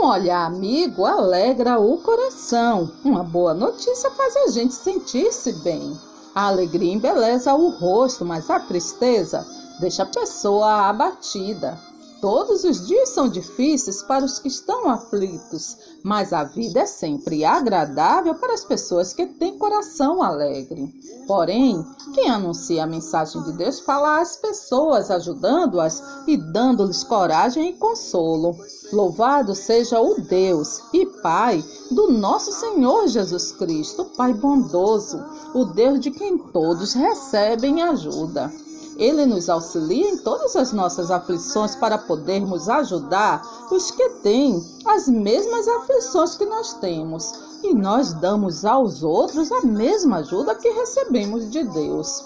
Um olhar amigo alegra o coração. Uma boa notícia faz a gente sentir-se bem. A alegria embeleza o rosto, mas a tristeza deixa a pessoa abatida. Todos os dias são difíceis para os que estão aflitos, mas a vida é sempre agradável para as pessoas que têm coração alegre. Porém, quem anuncia a mensagem de Deus fala às pessoas, ajudando-as e dando-lhes coragem e consolo. Louvado seja o Deus e Pai do nosso Senhor Jesus Cristo, Pai bondoso, o Deus de quem todos recebem ajuda. Ele nos auxilia em todas as nossas aflições para podermos ajudar os que têm as mesmas aflições que nós temos. E nós damos aos outros a mesma ajuda que recebemos de Deus.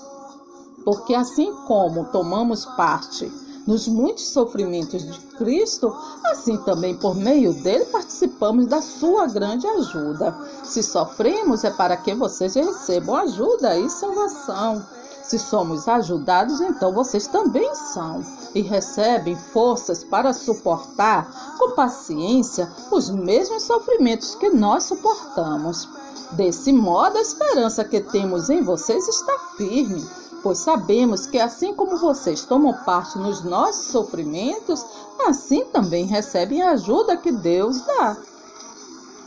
Porque assim como tomamos parte nos muitos sofrimentos de Cristo, assim também por meio dele participamos da sua grande ajuda. Se sofremos é para que vocês recebam ajuda e salvação. Se somos ajudados, então vocês também são e recebem forças para suportar com paciência os mesmos sofrimentos que nós suportamos. Desse modo, a esperança que temos em vocês está firme, pois sabemos que assim como vocês tomam parte nos nossos sofrimentos, assim também recebem a ajuda que Deus dá.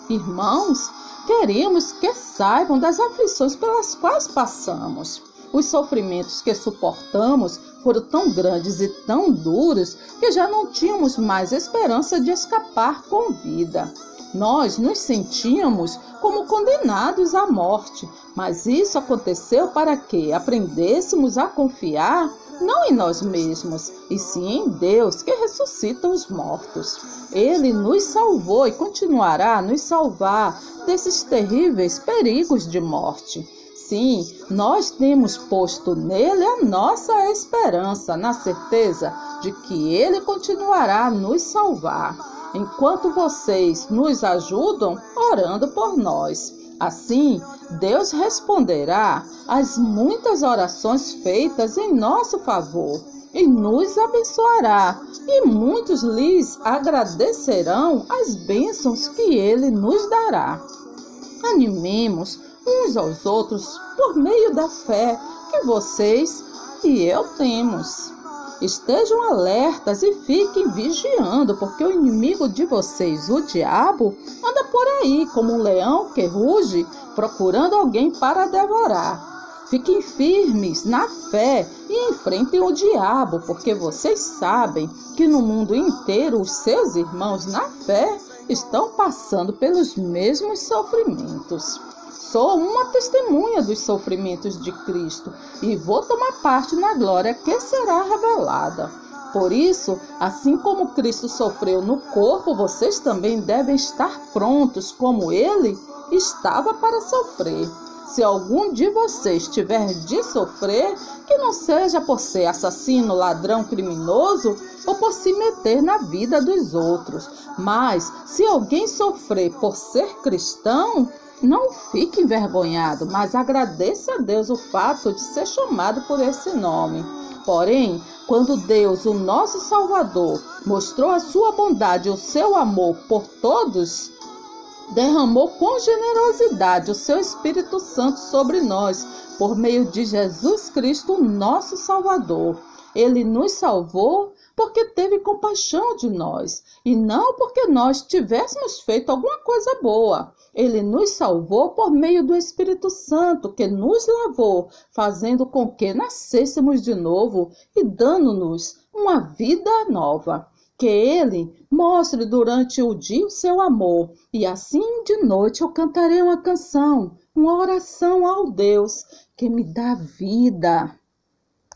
Irmãos, queremos que saibam das aflições pelas quais passamos. Os sofrimentos que suportamos foram tão grandes e tão duros que já não tínhamos mais esperança de escapar com vida. Nós nos sentíamos como condenados à morte, mas isso aconteceu para que aprendêssemos a confiar não em nós mesmos, e sim em Deus que ressuscita os mortos. Ele nos salvou e continuará a nos salvar desses terríveis perigos de morte. Sim, nós temos posto nele a nossa esperança, na certeza de que ele continuará a nos salvar, enquanto vocês nos ajudam orando por nós. Assim, Deus responderá às muitas orações feitas em nosso favor e nos abençoará, e muitos lhes agradecerão as bênçãos que ele nos dará. Animemos uns aos outros por meio da fé que vocês e eu temos. Estejam alertas e fiquem vigiando, porque o inimigo de vocês, o diabo, anda por aí como um leão que ruge, procurando alguém para devorar. Fiquem firmes na fé e enfrentem o diabo, porque vocês sabem que no mundo inteiro os seus irmãos na fé estão passando pelos mesmos sofrimentos. Sou uma testemunha dos sofrimentos de Cristo e vou tomar parte na glória que será revelada. Por isso, assim como Cristo sofreu no corpo, vocês também devem estar prontos, como ele estava para sofrer. Se algum de vocês tiver de sofrer, que não seja por ser assassino, ladrão, criminoso ou por se meter na vida dos outros. Mas se alguém sofrer por ser cristão, não fique envergonhado, mas agradeça a Deus o fato de ser chamado por esse nome. Porém, quando Deus, o nosso Salvador, mostrou a sua bondade e o seu amor por todos, derramou com generosidade o seu Espírito Santo sobre nós, por meio de Jesus Cristo, nosso Salvador. Ele nos salvou porque teve compaixão de nós e não porque nós tivéssemos feito alguma coisa boa. Ele nos salvou por meio do Espírito Santo que nos lavou, fazendo com que nascêssemos de novo e dando-nos uma vida nova. Que ele mostre durante o dia o seu amor, e assim de noite eu cantarei uma canção, uma oração ao Deus que me dá vida.